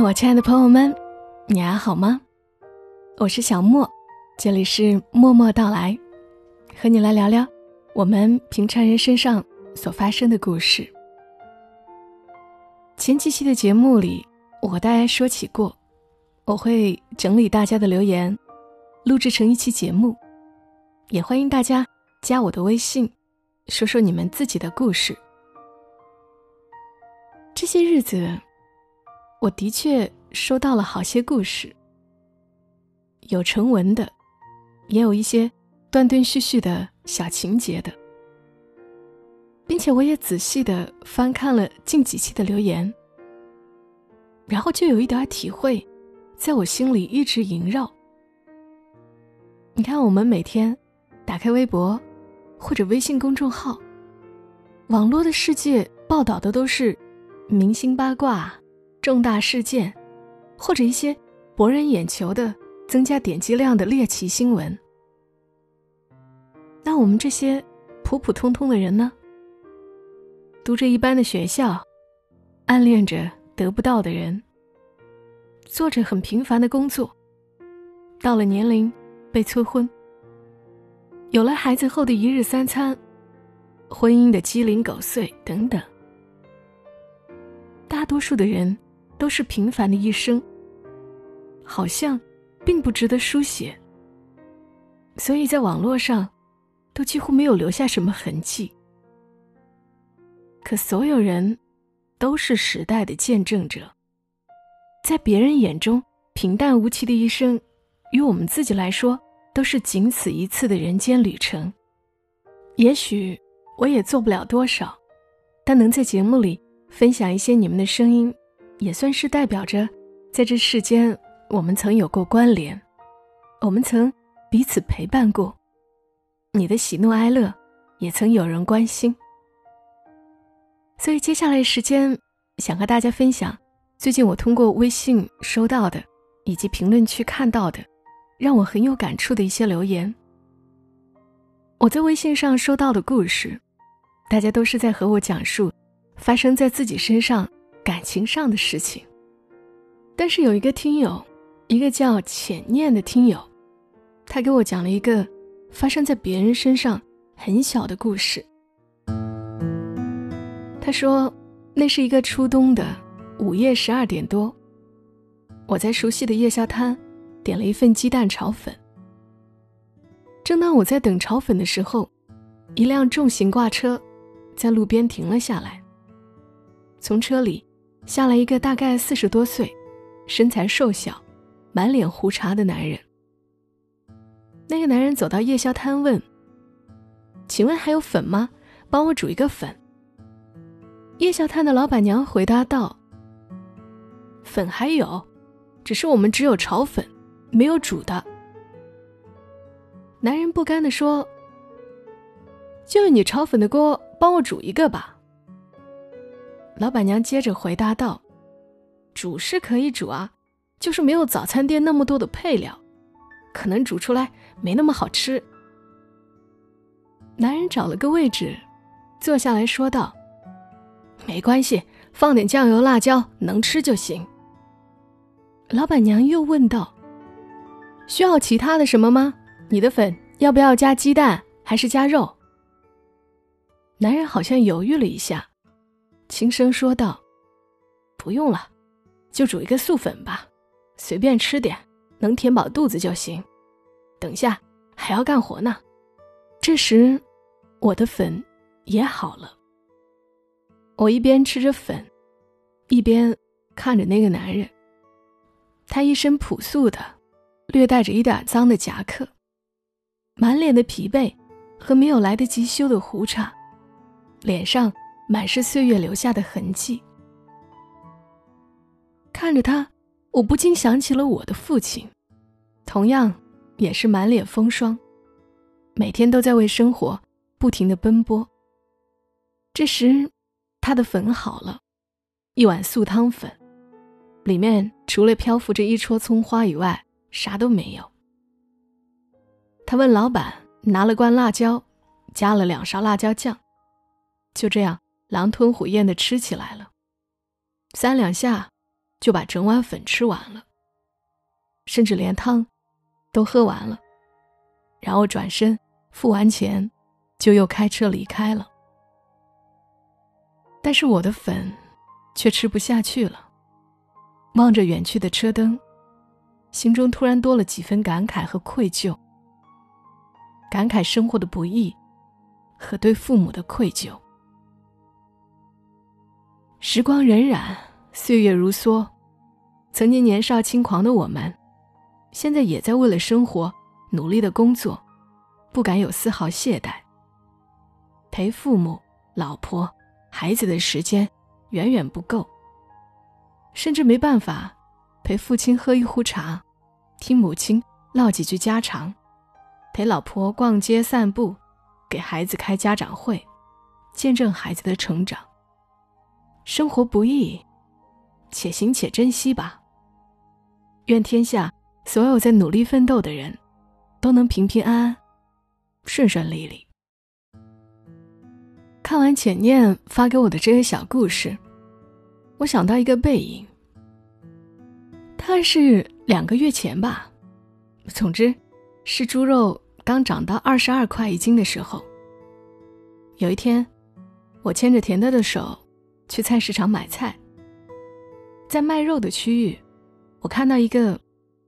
我亲爱的朋友们，你还好吗？我是小莫，这里是默默到来，和你来聊聊我们平常人身上所发生的故事。前几期的节目里，我和大家说起过，我会整理大家的留言，录制成一期节目，也欢迎大家加我的微信，说说你们自己的故事。这些日子。我的确收到了好些故事，有成文的，也有一些断断续续的小情节的，并且我也仔细的翻看了近几期的留言，然后就有一点体会，在我心里一直萦绕。你看，我们每天打开微博或者微信公众号，网络的世界报道的都是明星八卦。重大事件，或者一些博人眼球的、增加点击量的猎奇新闻，那我们这些普普通通的人呢？读着一般的学校，暗恋着得不到的人，做着很平凡的工作，到了年龄被催婚，有了孩子后的一日三餐，婚姻的鸡零狗碎等等，大多数的人。都是平凡的一生，好像并不值得书写，所以在网络上都几乎没有留下什么痕迹。可所有人都是时代的见证者，在别人眼中平淡无奇的一生，于我们自己来说都是仅此一次的人间旅程。也许我也做不了多少，但能在节目里分享一些你们的声音。也算是代表着，在这世间，我们曾有过关联，我们曾彼此陪伴过，你的喜怒哀乐，也曾有人关心。所以接下来时间，想和大家分享最近我通过微信收到的，以及评论区看到的，让我很有感触的一些留言。我在微信上收到的故事，大家都是在和我讲述发生在自己身上。感情上的事情，但是有一个听友，一个叫浅念的听友，他给我讲了一个发生在别人身上很小的故事。他说，那是一个初冬的午夜十二点多，我在熟悉的夜宵摊点了一份鸡蛋炒粉。正当我在等炒粉的时候，一辆重型挂车在路边停了下来，从车里。下来一个大概四十多岁、身材瘦小、满脸胡茬的男人。那个男人走到夜宵摊问：“请问还有粉吗？帮我煮一个粉。”夜宵摊的老板娘回答道：“粉还有，只是我们只有炒粉，没有煮的。”男人不甘地说：“就用你炒粉的锅帮我煮一个吧。”老板娘接着回答道：“煮是可以煮啊，就是没有早餐店那么多的配料，可能煮出来没那么好吃。”男人找了个位置，坐下来说道：“没关系，放点酱油、辣椒，能吃就行。”老板娘又问道：“需要其他的什么吗？你的粉要不要加鸡蛋，还是加肉？”男人好像犹豫了一下。轻声说道：“不用了，就煮一个素粉吧，随便吃点，能填饱肚子就行。等下还要干活呢。”这时，我的粉也好了。我一边吃着粉，一边看着那个男人。他一身朴素的、略带着一点脏的夹克，满脸的疲惫和没有来得及修的胡茬，脸上。满是岁月留下的痕迹。看着他，我不禁想起了我的父亲，同样也是满脸风霜，每天都在为生活不停的奔波。这时，他的粉好了，一碗素汤粉，里面除了漂浮着一撮葱花以外，啥都没有。他问老板拿了罐辣椒，加了两勺辣椒酱，就这样。狼吞虎咽的吃起来了，三两下，就把整碗粉吃完了，甚至连汤都喝完了，然后转身付完钱，就又开车离开了。但是我的粉却吃不下去了，望着远去的车灯，心中突然多了几分感慨和愧疚，感慨生活的不易和对父母的愧疚。时光荏苒，岁月如梭，曾经年少轻狂的我们，现在也在为了生活努力的工作，不敢有丝毫懈怠。陪父母、老婆、孩子的时间远远不够，甚至没办法陪父亲喝一壶茶，听母亲唠几句家常，陪老婆逛街散步，给孩子开家长会，见证孩子的成长。生活不易，且行且珍惜吧。愿天下所有在努力奋斗的人，都能平平安安、顺顺利利。看完浅念发给我的这个小故事，我想到一个背影。他是两个月前吧，总之是猪肉刚涨到二十二块一斤的时候。有一天，我牵着甜的的手。去菜市场买菜，在卖肉的区域，我看到一个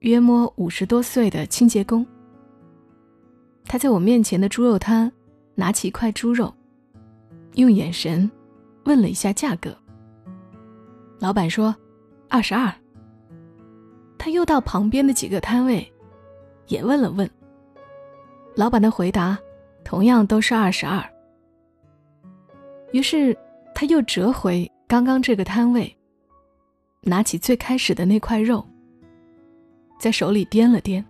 约摸五十多岁的清洁工。他在我面前的猪肉摊拿起一块猪肉，用眼神问了一下价格。老板说二十二。他又到旁边的几个摊位，也问了问。老板的回答同样都是二十二。于是。他又折回刚刚这个摊位，拿起最开始的那块肉，在手里掂了掂。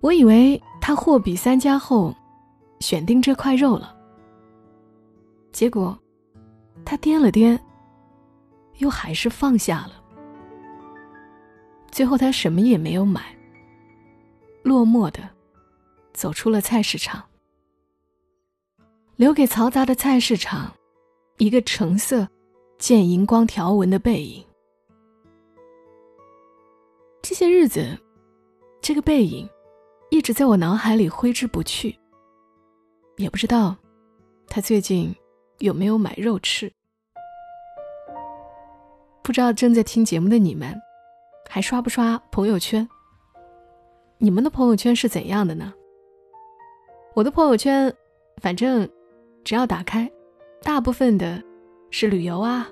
我以为他货比三家后，选定这块肉了。结果，他掂了掂，又还是放下了。最后，他什么也没有买，落寞的走出了菜市场。留给嘈杂的菜市场，一个橙色、见荧光条纹的背影。这些日子，这个背影一直在我脑海里挥之不去。也不知道他最近有没有买肉吃。不知道正在听节目的你们，还刷不刷朋友圈？你们的朋友圈是怎样的呢？我的朋友圈，反正。只要打开，大部分的是旅游啊、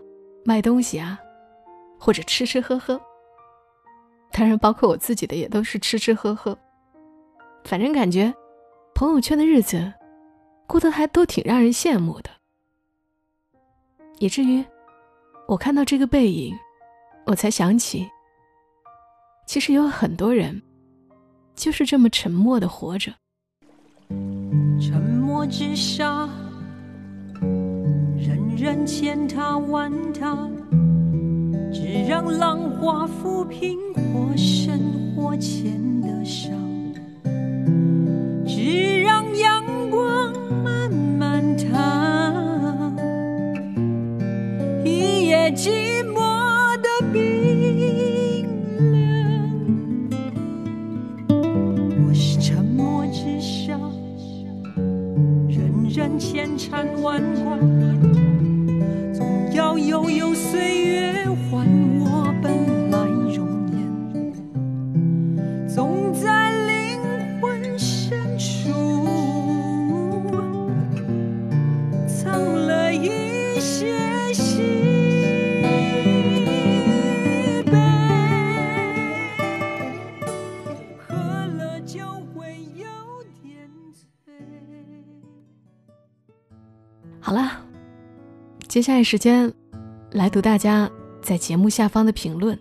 卖东西啊，或者吃吃喝喝。当然，包括我自己的也都是吃吃喝喝。反正感觉朋友圈的日子过得还都挺让人羡慕的，以至于我看到这个背影，我才想起，其实有很多人就是这么沉默的活着。沉默之下。人千他万他，只让浪花抚平或深或浅的伤，接下来时间，来读大家在节目下方的评论。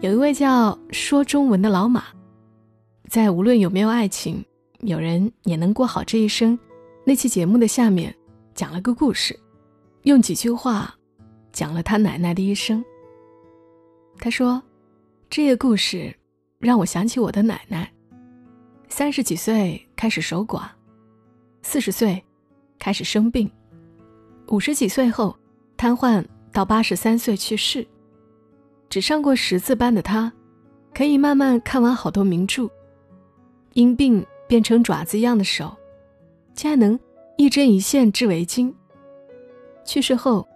有一位叫说中文的老马，在无论有没有爱情，有人也能过好这一生那期节目的下面讲了个故事，用几句话讲了他奶奶的一生。他说：“这个故事让我想起我的奶奶，三十几岁开始守寡，四十岁开始生病。”五十几岁后，瘫痪到八十三岁去世。只上过识字班的他，可以慢慢看完好多名著。因病变成爪子一样的手，竟然能一针一线织围巾。去世后，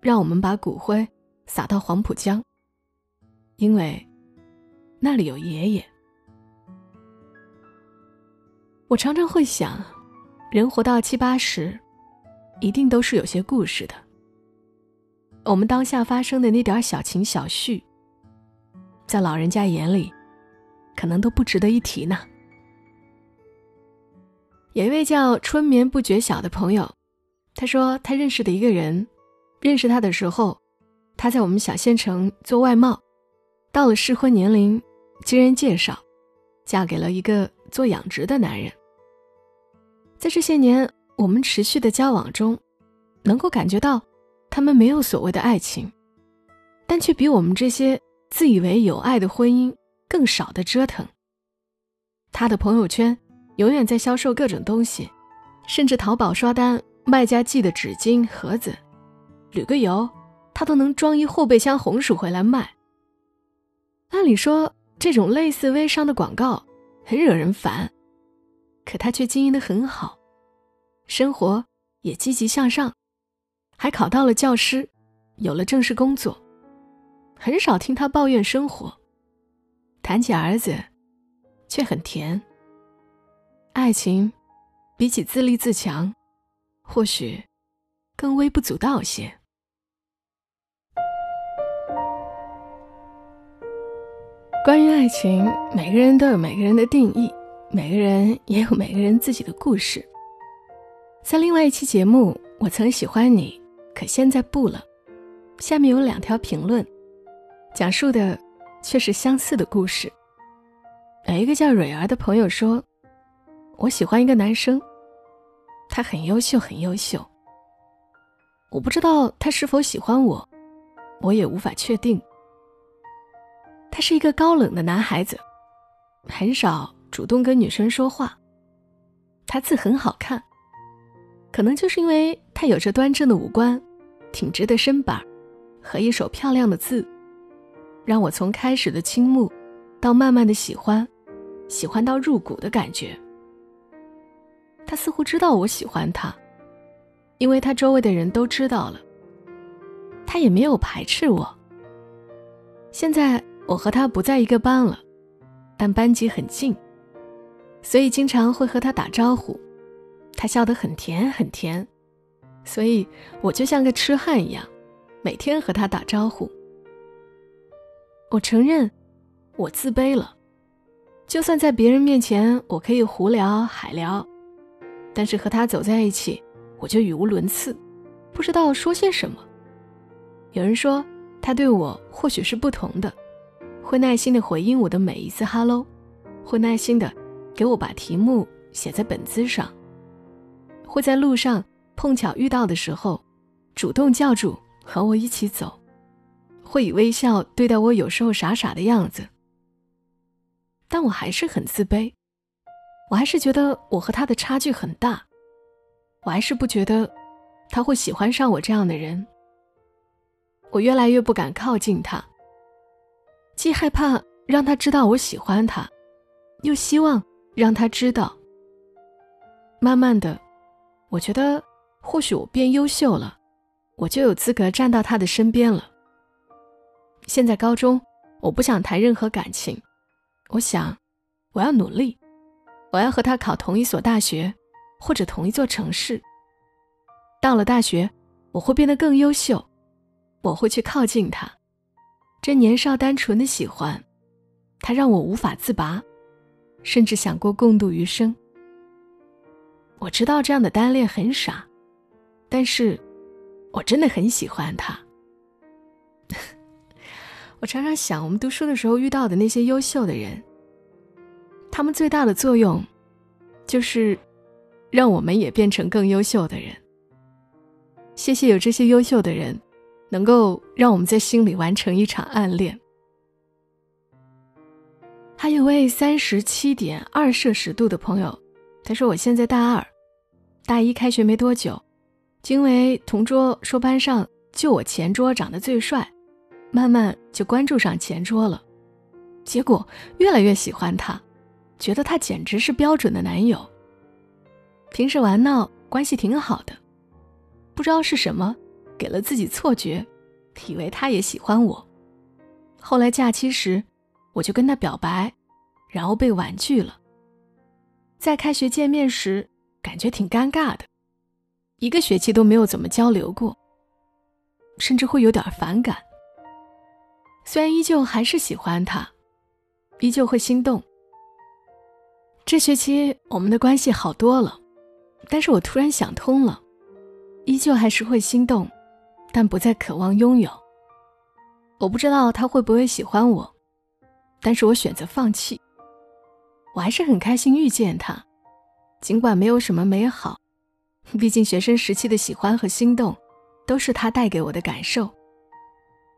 让我们把骨灰撒到黄浦江，因为那里有爷爷。我常常会想，人活到七八十，一定都是有些故事的。我们当下发生的那点小情小绪，在老人家眼里，可能都不值得一提呢。有一位叫春眠不觉晓的朋友，他说他认识的一个人，认识他的时候，他在我们小县城做外贸，到了适婚年龄，经人介绍，嫁给了一个做养殖的男人。在这些年我们持续的交往中，能够感觉到。他们没有所谓的爱情，但却比我们这些自以为有爱的婚姻更少的折腾。他的朋友圈永远在销售各种东西，甚至淘宝刷单卖家寄的纸巾盒子，旅个游，他都能装一后备箱红薯回来卖。按理说，这种类似微商的广告很惹人烦，可他却经营的很好，生活也积极向上。还考到了教师，有了正式工作，很少听他抱怨生活。谈起儿子，却很甜。爱情，比起自立自强，或许更微不足道些。关于爱情，每个人都有每个人的定义，每个人也有每个人自己的故事。在另外一期节目，我曾喜欢你。可现在不了。下面有两条评论，讲述的却是相似的故事。有一个叫蕊儿的朋友说：“我喜欢一个男生，他很优秀，很优秀。我不知道他是否喜欢我，我也无法确定。他是一个高冷的男孩子，很少主动跟女生说话。他字很好看。”可能就是因为他有着端正的五官、挺直的身板和一手漂亮的字，让我从开始的倾慕，到慢慢的喜欢，喜欢到入骨的感觉。他似乎知道我喜欢他，因为他周围的人都知道了。他也没有排斥我。现在我和他不在一个班了，但班级很近，所以经常会和他打招呼。他笑得很甜很甜，所以我就像个痴汉一样，每天和他打招呼。我承认，我自卑了。就算在别人面前我可以胡聊海聊，但是和他走在一起，我就语无伦次，不知道说些什么。有人说他对我或许是不同的，会耐心的回应我的每一次 “hello”，会耐心的给我把题目写在本子上。会在路上碰巧遇到的时候，主动叫住和我一起走，会以微笑对待我有时候傻傻的样子。但我还是很自卑，我还是觉得我和他的差距很大，我还是不觉得他会喜欢上我这样的人。我越来越不敢靠近他，既害怕让他知道我喜欢他，又希望让他知道。慢慢的。我觉得，或许我变优秀了，我就有资格站到他的身边了。现在高中，我不想谈任何感情，我想，我要努力，我要和他考同一所大学，或者同一座城市。到了大学，我会变得更优秀，我会去靠近他。这年少单纯的喜欢，他让我无法自拔，甚至想过共度余生。我知道这样的单恋很傻，但是，我真的很喜欢他。我常常想，我们读书的时候遇到的那些优秀的人，他们最大的作用，就是让我们也变成更优秀的人。谢谢有这些优秀的人，能够让我们在心里完成一场暗恋。还有位三十七点二摄氏度的朋友，他说：“我现在大二。”大一开学没多久，因为同桌说班上就我前桌长得最帅，慢慢就关注上前桌了。结果越来越喜欢他，觉得他简直是标准的男友。平时玩闹关系挺好的，不知道是什么给了自己错觉，以为他也喜欢我。后来假期时，我就跟他表白，然后被婉拒了。在开学见面时，感觉挺尴尬的，一个学期都没有怎么交流过，甚至会有点反感。虽然依旧还是喜欢他。依旧会心动。这学期我们的关系好多了，但是我突然想通了，依旧还是会心动，但不再渴望拥有。我不知道他会不会喜欢我，但是我选择放弃。我还是很开心遇见他，尽管没有什么美好，毕竟学生时期的喜欢和心动，都是他带给我的感受。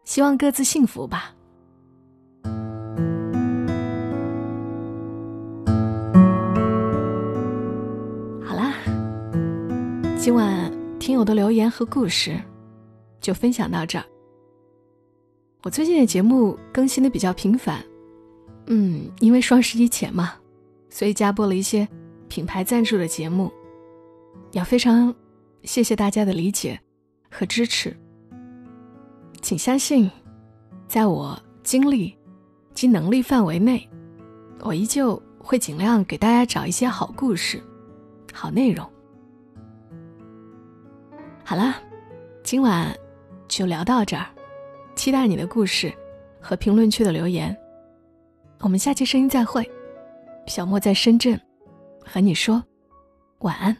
希望各自幸福吧。好啦今晚听友的留言和故事，就分享到这儿。我最近的节目更新的比较频繁，嗯，因为双十一前嘛，所以加播了一些品牌赞助的节目，要非常谢谢大家的理解和支持。请相信，在我精力及能力范围内，我依旧会尽量给大家找一些好故事、好内容。好了，今晚就聊到这儿，期待你的故事和评论区的留言。我们下期声音再会，小莫在深圳和你说晚安。